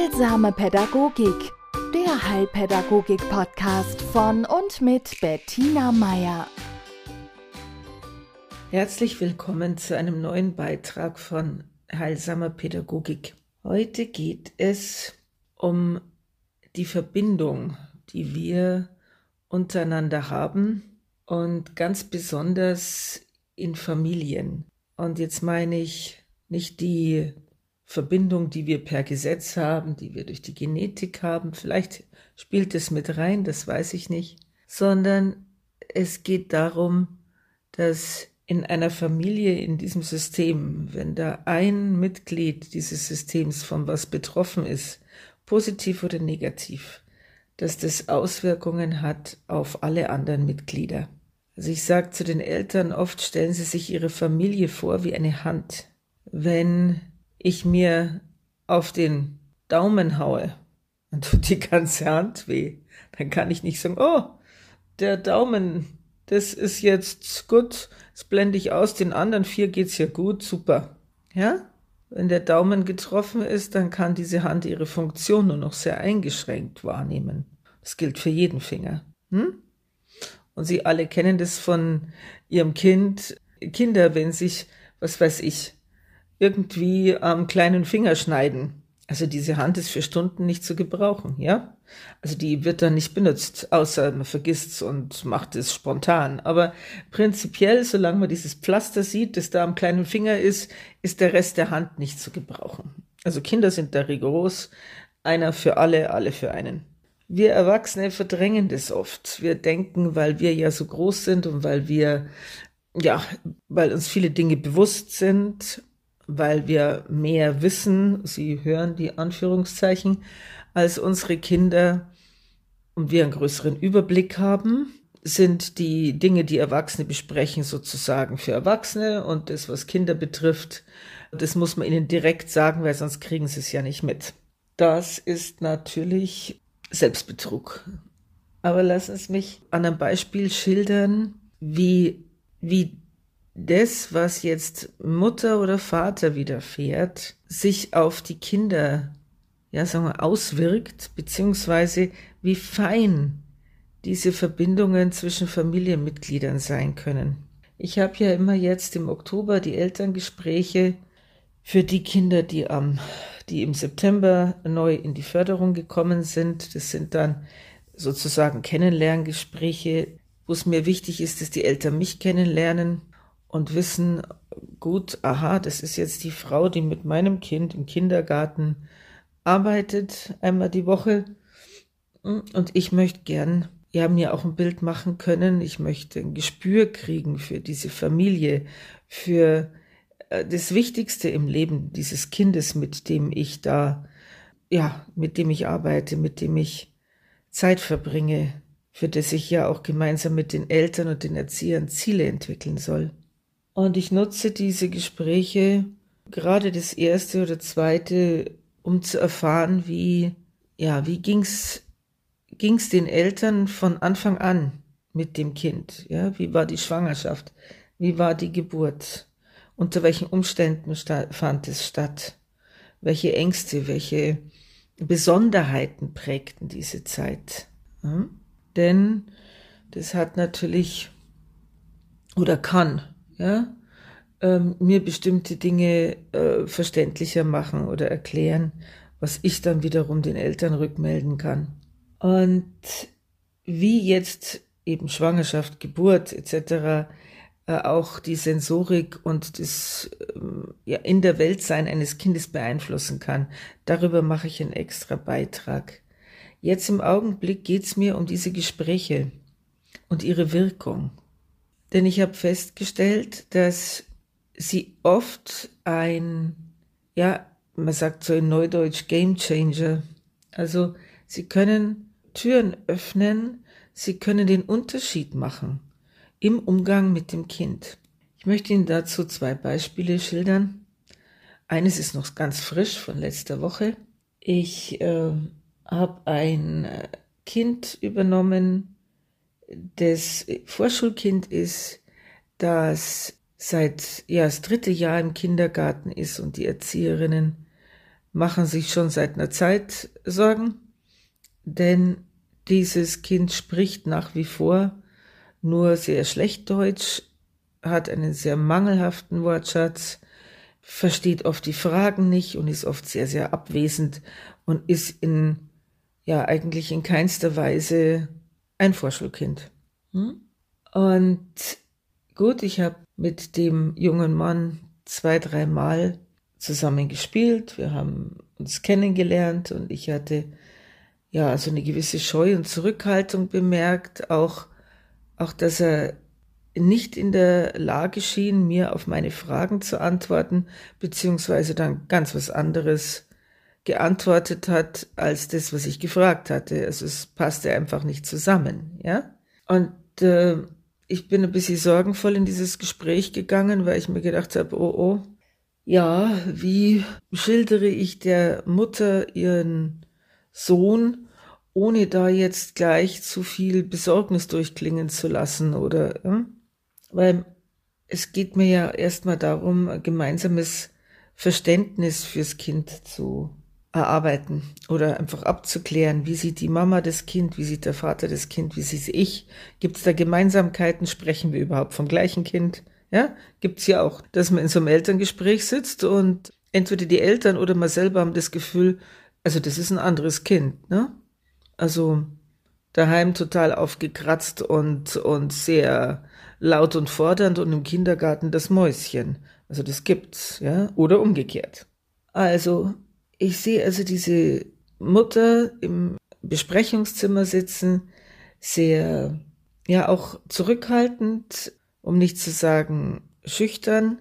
Heilsame Pädagogik, der Heilpädagogik-Podcast von und mit Bettina Meier. Herzlich willkommen zu einem neuen Beitrag von Heilsamer Pädagogik. Heute geht es um die Verbindung, die wir untereinander haben und ganz besonders in Familien. Und jetzt meine ich nicht die Verbindung, die wir per Gesetz haben, die wir durch die Genetik haben, vielleicht spielt es mit rein, das weiß ich nicht, sondern es geht darum, dass in einer Familie, in diesem System, wenn da ein Mitglied dieses Systems von was betroffen ist, positiv oder negativ, dass das Auswirkungen hat auf alle anderen Mitglieder. Also ich sage zu den Eltern, oft stellen sie sich ihre Familie vor wie eine Hand. Wenn ich mir auf den Daumen haue, dann tut die ganze Hand weh. Dann kann ich nicht sagen, oh, der Daumen, das ist jetzt gut, das blende ich aus, den anderen vier geht's ja gut, super. Ja? Wenn der Daumen getroffen ist, dann kann diese Hand ihre Funktion nur noch sehr eingeschränkt wahrnehmen. Das gilt für jeden Finger. Hm? Und Sie alle kennen das von Ihrem Kind. Kinder, wenn sich, was weiß ich, irgendwie am kleinen Finger schneiden. Also diese Hand ist für Stunden nicht zu gebrauchen, ja? Also die wird dann nicht benutzt, außer man vergisst's und macht es spontan. Aber prinzipiell, solange man dieses Pflaster sieht, das da am kleinen Finger ist, ist der Rest der Hand nicht zu gebrauchen. Also Kinder sind da rigoros. Einer für alle, alle für einen. Wir Erwachsene verdrängen das oft. Wir denken, weil wir ja so groß sind und weil wir, ja, weil uns viele Dinge bewusst sind weil wir mehr wissen, Sie hören die Anführungszeichen, als unsere Kinder und wir einen größeren Überblick haben, sind die Dinge, die Erwachsene besprechen, sozusagen für Erwachsene und das, was Kinder betrifft, das muss man ihnen direkt sagen, weil sonst kriegen sie es ja nicht mit. Das ist natürlich Selbstbetrug. Aber lassen Sie mich an einem Beispiel schildern, wie, wie das, was jetzt Mutter oder Vater widerfährt, sich auf die Kinder, ja, sagen wir, auswirkt, beziehungsweise wie fein diese Verbindungen zwischen Familienmitgliedern sein können. Ich habe ja immer jetzt im Oktober die Elterngespräche für die Kinder, die am, die im September neu in die Förderung gekommen sind. Das sind dann sozusagen Kennenlerngespräche, wo es mir wichtig ist, dass die Eltern mich kennenlernen, und wissen, gut, aha, das ist jetzt die Frau, die mit meinem Kind im Kindergarten arbeitet, einmal die Woche. Und ich möchte gern, ja, mir auch ein Bild machen können. Ich möchte ein Gespür kriegen für diese Familie, für äh, das Wichtigste im Leben dieses Kindes, mit dem ich da, ja, mit dem ich arbeite, mit dem ich Zeit verbringe, für das ich ja auch gemeinsam mit den Eltern und den Erziehern Ziele entwickeln soll. Und ich nutze diese Gespräche, gerade das erste oder zweite, um zu erfahren, wie, ja, wie ging's, ging's den Eltern von Anfang an mit dem Kind? Ja, wie war die Schwangerschaft? Wie war die Geburt? Unter welchen Umständen fand es statt? Welche Ängste, welche Besonderheiten prägten diese Zeit? Hm? Denn das hat natürlich oder kann ja, ähm, mir bestimmte Dinge äh, verständlicher machen oder erklären, was ich dann wiederum den Eltern rückmelden kann. Und wie jetzt eben Schwangerschaft, Geburt etc. Äh, auch die Sensorik und das äh, ja, in der Weltsein eines Kindes beeinflussen kann, darüber mache ich einen extra Beitrag. Jetzt im Augenblick geht's mir um diese Gespräche und ihre Wirkung. Denn ich habe festgestellt, dass sie oft ein, ja, man sagt so in Neudeutsch Game Changer. Also sie können Türen öffnen, sie können den Unterschied machen im Umgang mit dem Kind. Ich möchte Ihnen dazu zwei Beispiele schildern. Eines ist noch ganz frisch von letzter Woche. Ich äh, habe ein äh, Kind übernommen, das Vorschulkind ist, das seit ja das dritte Jahr im Kindergarten ist und die Erzieherinnen machen sich schon seit einer Zeit Sorgen, denn dieses Kind spricht nach wie vor nur sehr schlecht Deutsch, hat einen sehr mangelhaften Wortschatz, versteht oft die Fragen nicht und ist oft sehr, sehr abwesend und ist in, ja, eigentlich in keinster Weise ein Vorschulkind. Hm? Und gut, ich habe mit dem jungen Mann zwei, dreimal zusammen gespielt. Wir haben uns kennengelernt und ich hatte ja so eine gewisse Scheu und Zurückhaltung bemerkt, auch, auch dass er nicht in der Lage schien, mir auf meine Fragen zu antworten, beziehungsweise dann ganz was anderes geantwortet hat als das, was ich gefragt hatte. Also es passte einfach nicht zusammen, ja. Und äh, ich bin ein bisschen sorgenvoll in dieses Gespräch gegangen, weil ich mir gedacht habe, oh oh, ja, wie schildere ich der Mutter ihren Sohn, ohne da jetzt gleich zu viel Besorgnis durchklingen zu lassen oder, hm? weil es geht mir ja erstmal darum, ein gemeinsames Verständnis fürs Kind zu erarbeiten oder einfach abzuklären, wie sieht die Mama das Kind, wie sieht der Vater das Kind, wie sieht ich, gibt es da Gemeinsamkeiten, sprechen wir überhaupt vom gleichen Kind, ja, gibt's ja auch, dass man in so einem Elterngespräch sitzt und entweder die Eltern oder man selber haben das Gefühl, also das ist ein anderes Kind, ne, also daheim total aufgekratzt und, und sehr laut und fordernd und im Kindergarten das Mäuschen, also das gibt's, ja, oder umgekehrt. Also ich sehe also diese Mutter im Besprechungszimmer sitzen, sehr, ja, auch zurückhaltend, um nicht zu sagen schüchtern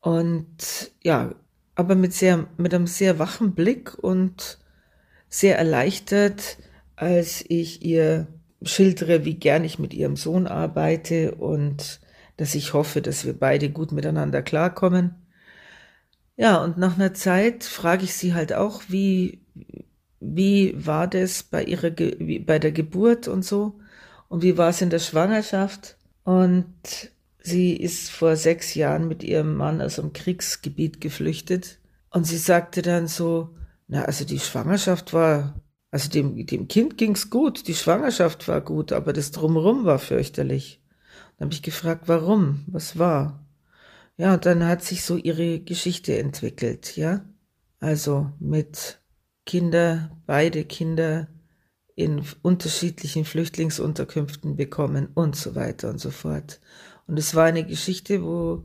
und ja, aber mit sehr, mit einem sehr wachen Blick und sehr erleichtert, als ich ihr schildere, wie gern ich mit ihrem Sohn arbeite und dass ich hoffe, dass wir beide gut miteinander klarkommen. Ja, und nach einer Zeit frage ich sie halt auch, wie, wie war das bei ihrer, Ge bei der Geburt und so? Und wie war es in der Schwangerschaft? Und sie ist vor sechs Jahren mit ihrem Mann aus einem Kriegsgebiet geflüchtet. Und sie sagte dann so, na, also die Schwangerschaft war, also dem, dem Kind ging's gut, die Schwangerschaft war gut, aber das Drumherum war fürchterlich. Dann habe ich gefragt, warum? Was war? Ja, und dann hat sich so ihre Geschichte entwickelt, ja. Also mit Kinder, beide Kinder in unterschiedlichen Flüchtlingsunterkünften bekommen und so weiter und so fort. Und es war eine Geschichte, wo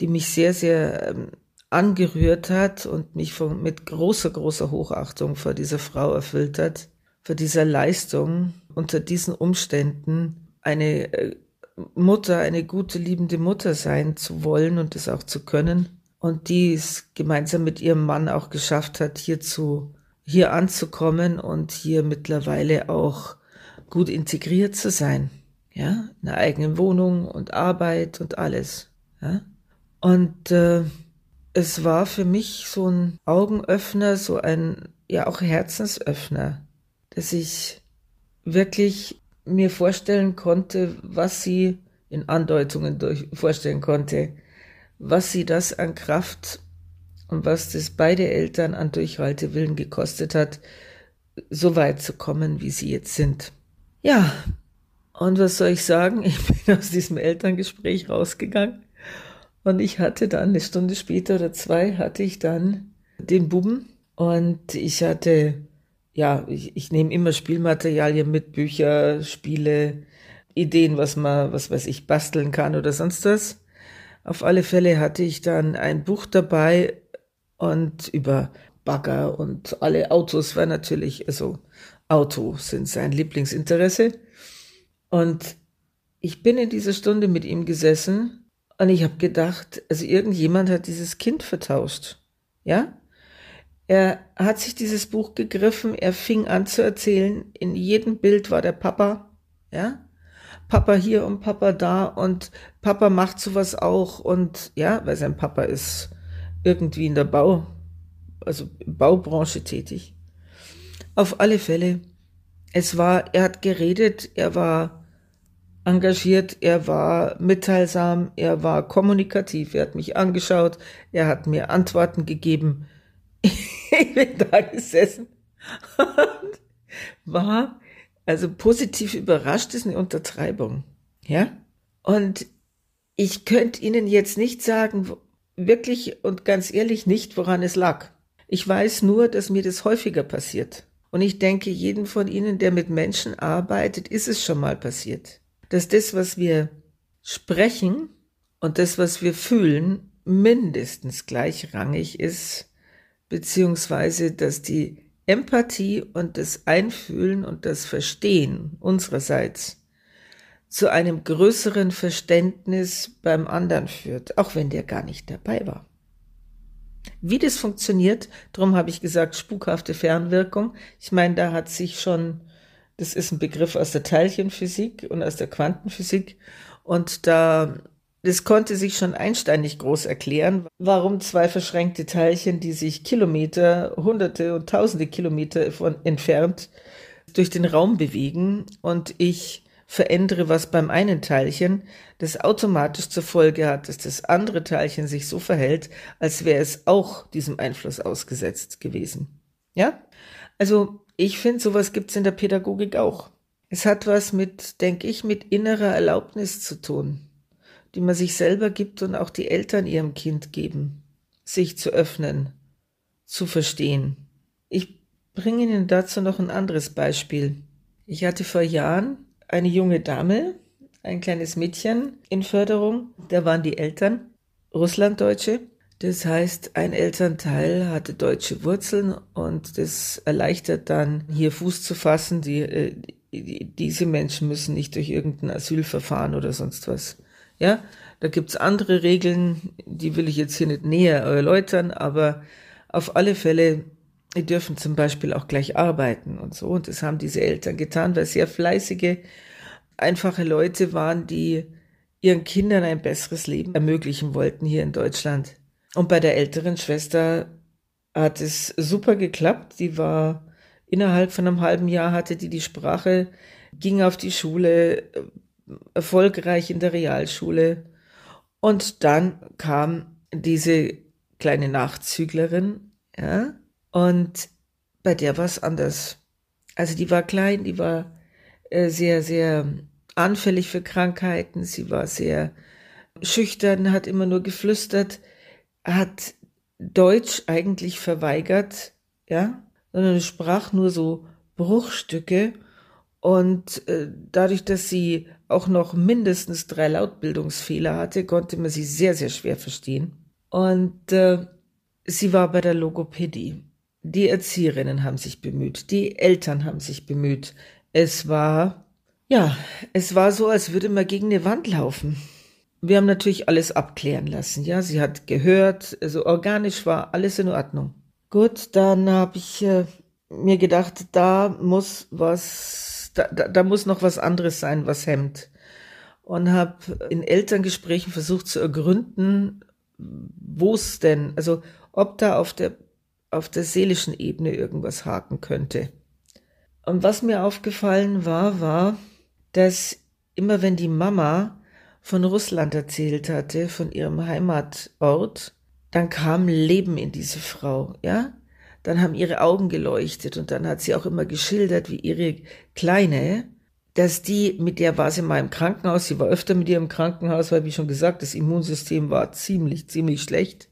die mich sehr, sehr ähm, angerührt hat und mich von, mit großer, großer Hochachtung vor dieser Frau erfüllt hat, vor dieser Leistung, unter diesen Umständen eine äh, Mutter, eine gute, liebende Mutter sein zu wollen und es auch zu können. Und die es gemeinsam mit ihrem Mann auch geschafft hat, hier zu, hier anzukommen und hier mittlerweile auch gut integriert zu sein. Ja, eine eigene Wohnung und Arbeit und alles. Ja. Und äh, es war für mich so ein Augenöffner, so ein, ja auch Herzensöffner, dass ich wirklich mir vorstellen konnte, was sie in Andeutungen durch, vorstellen konnte, was sie das an Kraft und was das beide Eltern an Durchhaltewillen gekostet hat, so weit zu kommen, wie sie jetzt sind. Ja, und was soll ich sagen? Ich bin aus diesem Elterngespräch rausgegangen und ich hatte dann eine Stunde später oder zwei hatte ich dann den Buben und ich hatte ja, ich, ich nehme immer Spielmaterialien mit, Bücher, Spiele, Ideen, was man, was weiß ich, basteln kann oder sonst was. Auf alle Fälle hatte ich dann ein Buch dabei und über Bagger und alle Autos war natürlich, also Autos sind sein Lieblingsinteresse. Und ich bin in dieser Stunde mit ihm gesessen und ich habe gedacht, also irgendjemand hat dieses Kind vertauscht. Ja? Er hat sich dieses Buch gegriffen, er fing an zu erzählen, in jedem Bild war der Papa, ja, Papa hier und Papa da und Papa macht sowas auch und ja, weil sein Papa ist irgendwie in der Bau, also Baubranche tätig. Auf alle Fälle, es war, er hat geredet, er war engagiert, er war mitteilsam, er war kommunikativ, er hat mich angeschaut, er hat mir Antworten gegeben. ich bin da gesessen und war also positiv überrascht ist eine Untertreibung. Ja? Und ich könnte Ihnen jetzt nicht sagen, wirklich und ganz ehrlich nicht, woran es lag. Ich weiß nur, dass mir das häufiger passiert. Und ich denke, jedem von Ihnen, der mit Menschen arbeitet, ist es schon mal passiert. Dass das, was wir sprechen und das, was wir fühlen, mindestens gleichrangig ist, beziehungsweise dass die Empathie und das Einfühlen und das Verstehen unsererseits zu einem größeren Verständnis beim anderen führt, auch wenn der gar nicht dabei war. Wie das funktioniert, darum habe ich gesagt, spukhafte Fernwirkung. Ich meine, da hat sich schon, das ist ein Begriff aus der Teilchenphysik und aus der Quantenphysik, und da das konnte sich schon Einstein nicht groß erklären, warum zwei verschränkte Teilchen, die sich Kilometer, hunderte und tausende Kilometer von entfernt durch den Raum bewegen und ich verändere was beim einen Teilchen, das automatisch zur Folge hat, dass das andere Teilchen sich so verhält, als wäre es auch diesem Einfluss ausgesetzt gewesen. Ja? Also ich finde, sowas gibt's in der Pädagogik auch. Es hat was mit, denke ich, mit innerer Erlaubnis zu tun die man sich selber gibt und auch die Eltern ihrem Kind geben, sich zu öffnen, zu verstehen. Ich bringe Ihnen dazu noch ein anderes Beispiel. Ich hatte vor Jahren eine junge Dame, ein kleines Mädchen in Förderung, da waren die Eltern Russlanddeutsche. Das heißt, ein Elternteil hatte deutsche Wurzeln und das erleichtert dann, hier Fuß zu fassen. Die, äh, die, diese Menschen müssen nicht durch irgendein Asylverfahren oder sonst was ja, da gibt's andere Regeln, die will ich jetzt hier nicht näher erläutern, aber auf alle Fälle, die dürfen zum Beispiel auch gleich arbeiten und so. Und das haben diese Eltern getan, weil sehr fleißige, einfache Leute waren, die ihren Kindern ein besseres Leben ermöglichen wollten hier in Deutschland. Und bei der älteren Schwester hat es super geklappt. Die war innerhalb von einem halben Jahr hatte die die Sprache, ging auf die Schule, erfolgreich in der Realschule. Und dann kam diese kleine Nachzüglerin, ja, und bei der war es anders. Also die war klein, die war äh, sehr, sehr anfällig für Krankheiten, sie war sehr schüchtern, hat immer nur geflüstert, hat Deutsch eigentlich verweigert, ja, sondern sprach nur so Bruchstücke und äh, dadurch, dass sie auch noch mindestens drei Lautbildungsfehler hatte, konnte man sie sehr, sehr schwer verstehen. Und äh, sie war bei der Logopädie. Die Erzieherinnen haben sich bemüht, die Eltern haben sich bemüht. Es war, ja, es war so, als würde man gegen eine Wand laufen. Wir haben natürlich alles abklären lassen, ja. Sie hat gehört, also organisch war alles in Ordnung. Gut, dann habe ich äh, mir gedacht, da muss was da, da, da muss noch was anderes sein, was hemmt. Und habe in Elterngesprächen versucht zu ergründen, wo es denn, also ob da auf der, auf der seelischen Ebene irgendwas haken könnte. Und was mir aufgefallen war, war, dass immer wenn die Mama von Russland erzählt hatte, von ihrem Heimatort, dann kam Leben in diese Frau, ja? Dann haben ihre Augen geleuchtet und dann hat sie auch immer geschildert, wie ihre Kleine, dass die, mit der war sie mal im Krankenhaus, sie war öfter mit ihr im Krankenhaus, weil, wie schon gesagt, das Immunsystem war ziemlich, ziemlich schlecht.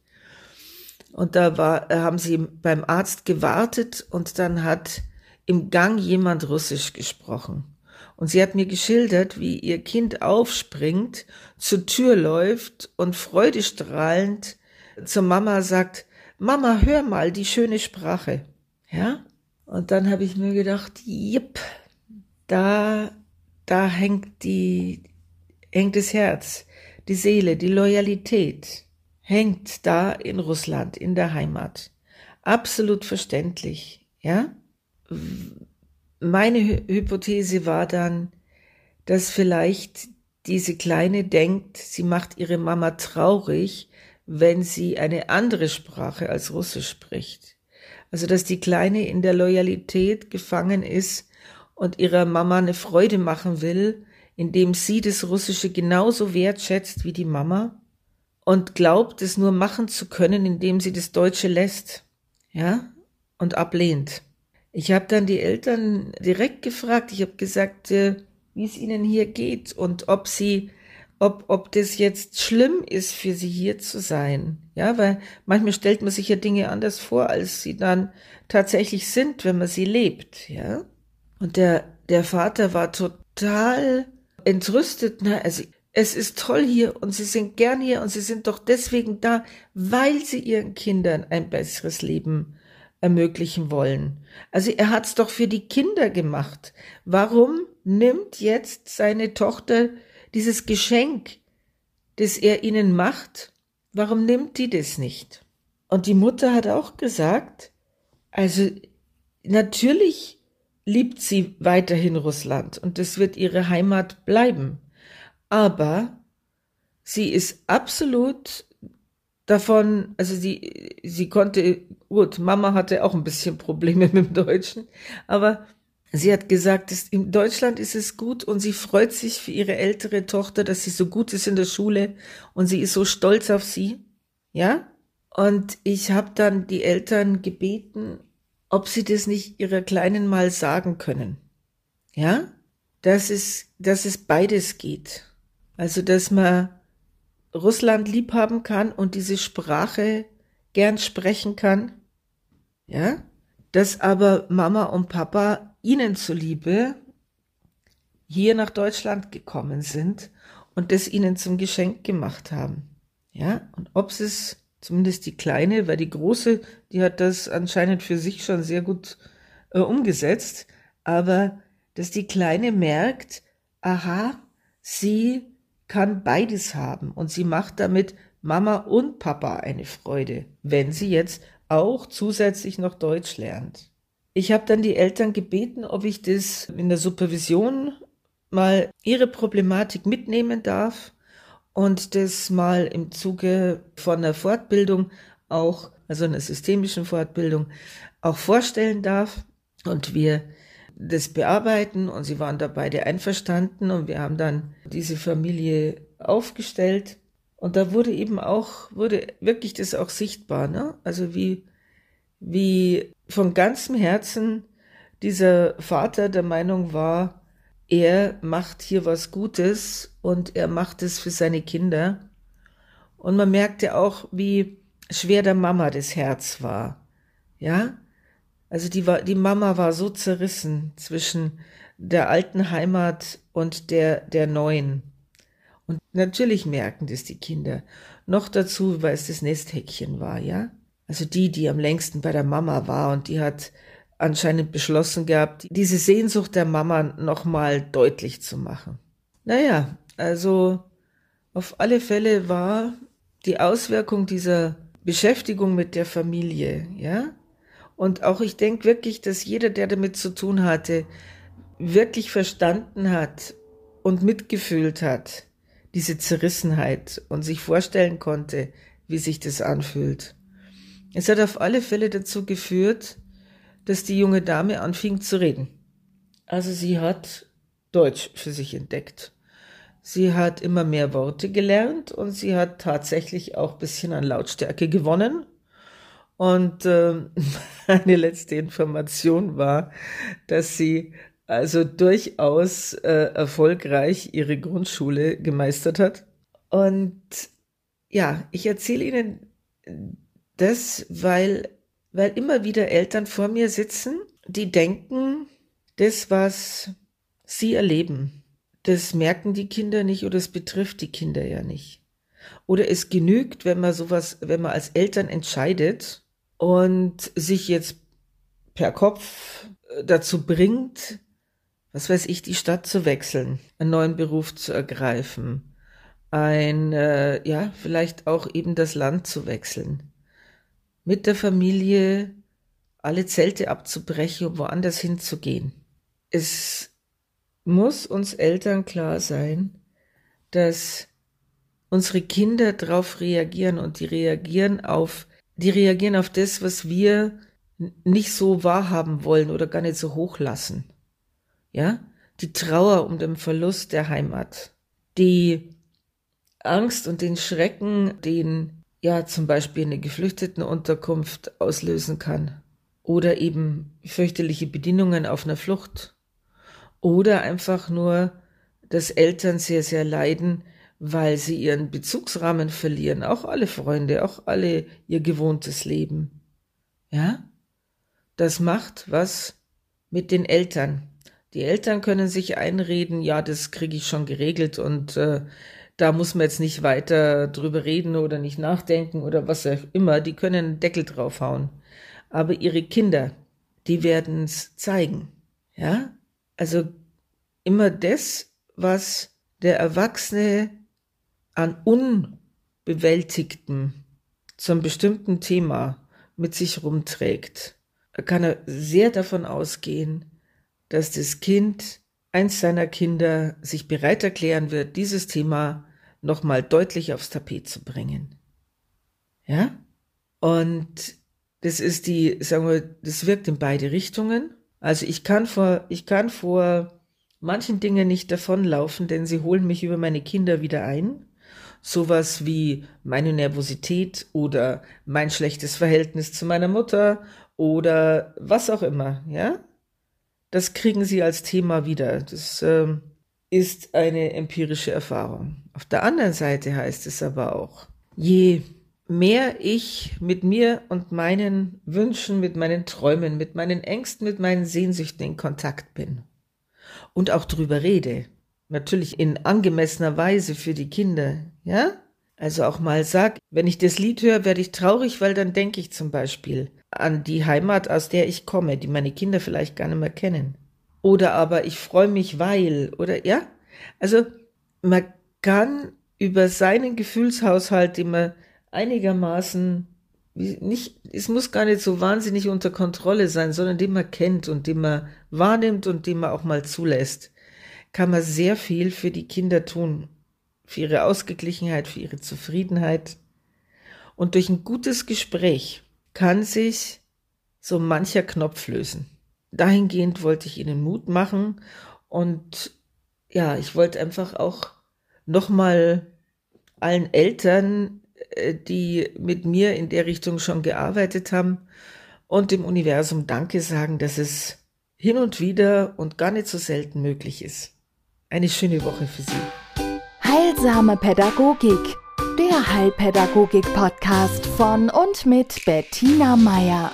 Und da war, haben sie beim Arzt gewartet und dann hat im Gang jemand Russisch gesprochen. Und sie hat mir geschildert, wie ihr Kind aufspringt, zur Tür läuft und freudestrahlend zur Mama sagt, Mama, hör mal die schöne Sprache. Ja? Und dann habe ich mir gedacht, jipp, da, da hängt die, hängt das Herz, die Seele, die Loyalität hängt da in Russland, in der Heimat. Absolut verständlich, ja? Meine Hypothese war dann, dass vielleicht diese Kleine denkt, sie macht ihre Mama traurig, wenn sie eine andere Sprache als Russisch spricht. Also dass die Kleine in der Loyalität gefangen ist und ihrer Mama eine Freude machen will, indem sie das Russische genauso wertschätzt wie die Mama und glaubt, es nur machen zu können, indem sie das Deutsche lässt. Ja? und ablehnt. Ich habe dann die Eltern direkt gefragt, ich habe gesagt, äh, wie es ihnen hier geht und ob sie, ob, ob das jetzt schlimm ist für sie hier zu sein. Ja, weil manchmal stellt man sich ja Dinge anders vor, als sie dann tatsächlich sind, wenn man sie lebt, ja. Und der, der Vater war total entrüstet, ne, also es ist toll hier und sie sind gern hier und sie sind doch deswegen da, weil sie ihren Kindern ein besseres Leben ermöglichen wollen. Also er hat's doch für die Kinder gemacht. Warum nimmt jetzt seine Tochter dieses Geschenk, das er ihnen macht, warum nimmt die das nicht? Und die Mutter hat auch gesagt, also natürlich liebt sie weiterhin Russland und das wird ihre Heimat bleiben. Aber sie ist absolut davon, also sie, sie konnte, gut, Mama hatte auch ein bisschen Probleme mit dem Deutschen, aber sie hat gesagt, in Deutschland ist es gut und sie freut sich für ihre ältere Tochter, dass sie so gut ist in der Schule und sie ist so stolz auf sie, ja? Und ich habe dann die Eltern gebeten, ob sie das nicht ihrer Kleinen mal sagen können, ja? Dass es, dass es beides geht. Also, dass man Russland lieb haben kann und diese Sprache gern sprechen kann, ja, dass aber Mama und Papa ihnen zuliebe hier nach Deutschland gekommen sind und das ihnen zum Geschenk gemacht haben, ja, und ob es zumindest die kleine, weil die große, die hat das anscheinend für sich schon sehr gut äh, umgesetzt, aber dass die kleine merkt, aha, sie kann beides haben. Und sie macht damit Mama und Papa eine Freude, wenn sie jetzt auch zusätzlich noch Deutsch lernt. Ich habe dann die Eltern gebeten, ob ich das in der Supervision mal ihre Problematik mitnehmen darf und das mal im Zuge von einer Fortbildung auch, also einer systemischen Fortbildung, auch vorstellen darf und wir das bearbeiten und sie waren da beide einverstanden und wir haben dann diese Familie aufgestellt und da wurde eben auch, wurde wirklich das auch sichtbar, ne? Also wie, wie von ganzem Herzen dieser Vater der Meinung war, er macht hier was Gutes und er macht es für seine Kinder. Und man merkte auch, wie schwer der Mama das Herz war. Ja, also die, war, die Mama war so zerrissen zwischen der alten Heimat und der, der neuen. Und natürlich merken das die Kinder. Noch dazu, weil es das Nesthäkchen war, ja? Also die, die am längsten bei der Mama war und die hat anscheinend beschlossen gehabt, diese Sehnsucht der Mama nochmal deutlich zu machen. Naja, also auf alle Fälle war die Auswirkung dieser Beschäftigung mit der Familie, ja, und auch ich denke wirklich, dass jeder, der damit zu tun hatte, wirklich verstanden hat und mitgefühlt hat, diese Zerrissenheit und sich vorstellen konnte, wie sich das anfühlt. Es hat auf alle Fälle dazu geführt, dass die junge Dame anfing zu reden. Also sie hat Deutsch für sich entdeckt. Sie hat immer mehr Worte gelernt und sie hat tatsächlich auch bisschen an Lautstärke gewonnen und äh, meine letzte Information war, dass sie also durchaus äh, erfolgreich ihre Grundschule gemeistert hat. Und ja, ich erzähle Ihnen das, weil, weil immer wieder Eltern vor mir sitzen, die denken, das, was sie erleben, das merken die Kinder nicht oder es betrifft die Kinder ja nicht. Oder es genügt, wenn man sowas, wenn man als Eltern entscheidet, und sich jetzt per Kopf äh, dazu bringt, was weiß ich, die Stadt zu wechseln, einen neuen Beruf zu ergreifen, ein, äh, ja, vielleicht auch eben das Land zu wechseln, mit der Familie alle Zelte abzubrechen und woanders hinzugehen. Es muss uns Eltern klar sein, dass unsere Kinder darauf reagieren und die reagieren auf die reagieren auf das, was wir nicht so wahrhaben wollen oder gar nicht so hochlassen. Ja? Die Trauer um den Verlust der Heimat. Die Angst und den Schrecken, den ja zum Beispiel eine Geflüchtetenunterkunft auslösen kann. oder eben fürchterliche Bedingungen auf einer Flucht oder einfach nur, dass Eltern sehr, sehr leiden, weil sie ihren Bezugsrahmen verlieren, auch alle Freunde, auch alle ihr gewohntes Leben. Ja? Das macht was mit den Eltern. Die Eltern können sich einreden, ja, das kriege ich schon geregelt und äh, da muss man jetzt nicht weiter drüber reden oder nicht nachdenken oder was auch immer. Die können einen Deckel draufhauen. Aber ihre Kinder, die werden es zeigen. Ja? Also immer das, was der Erwachsene an Unbewältigtem zum bestimmten Thema mit sich rumträgt, kann er sehr davon ausgehen, dass das Kind, eins seiner Kinder, sich bereit erklären wird, dieses Thema nochmal deutlich aufs Tapet zu bringen. Ja? Und das ist die, sagen wir, das wirkt in beide Richtungen. Also ich kann vor, ich kann vor manchen Dingen nicht davonlaufen, denn sie holen mich über meine Kinder wieder ein. Sowas wie meine Nervosität oder mein schlechtes Verhältnis zu meiner Mutter oder was auch immer, ja? Das kriegen sie als Thema wieder. Das ähm, ist eine empirische Erfahrung. Auf der anderen Seite heißt es aber auch, je mehr ich mit mir und meinen Wünschen, mit meinen Träumen, mit meinen Ängsten, mit meinen Sehnsüchten in Kontakt bin und auch drüber rede, natürlich in angemessener Weise für die Kinder, ja? Also auch mal sag, wenn ich das Lied höre, werde ich traurig, weil dann denke ich zum Beispiel an die Heimat, aus der ich komme, die meine Kinder vielleicht gar nicht mehr kennen. Oder aber ich freue mich, weil, oder ja? Also man kann über seinen Gefühlshaushalt immer einigermaßen nicht, es muss gar nicht so wahnsinnig unter Kontrolle sein, sondern den man kennt und den man wahrnimmt und den man auch mal zulässt kann man sehr viel für die Kinder tun, für ihre Ausgeglichenheit, für ihre Zufriedenheit. Und durch ein gutes Gespräch kann sich so mancher Knopf lösen. Dahingehend wollte ich Ihnen Mut machen und ja, ich wollte einfach auch nochmal allen Eltern, äh, die mit mir in der Richtung schon gearbeitet haben und dem Universum Danke sagen, dass es hin und wieder und gar nicht so selten möglich ist. Eine schöne Woche für Sie. Heilsame Pädagogik, der Heilpädagogik-Podcast von und mit Bettina Meier.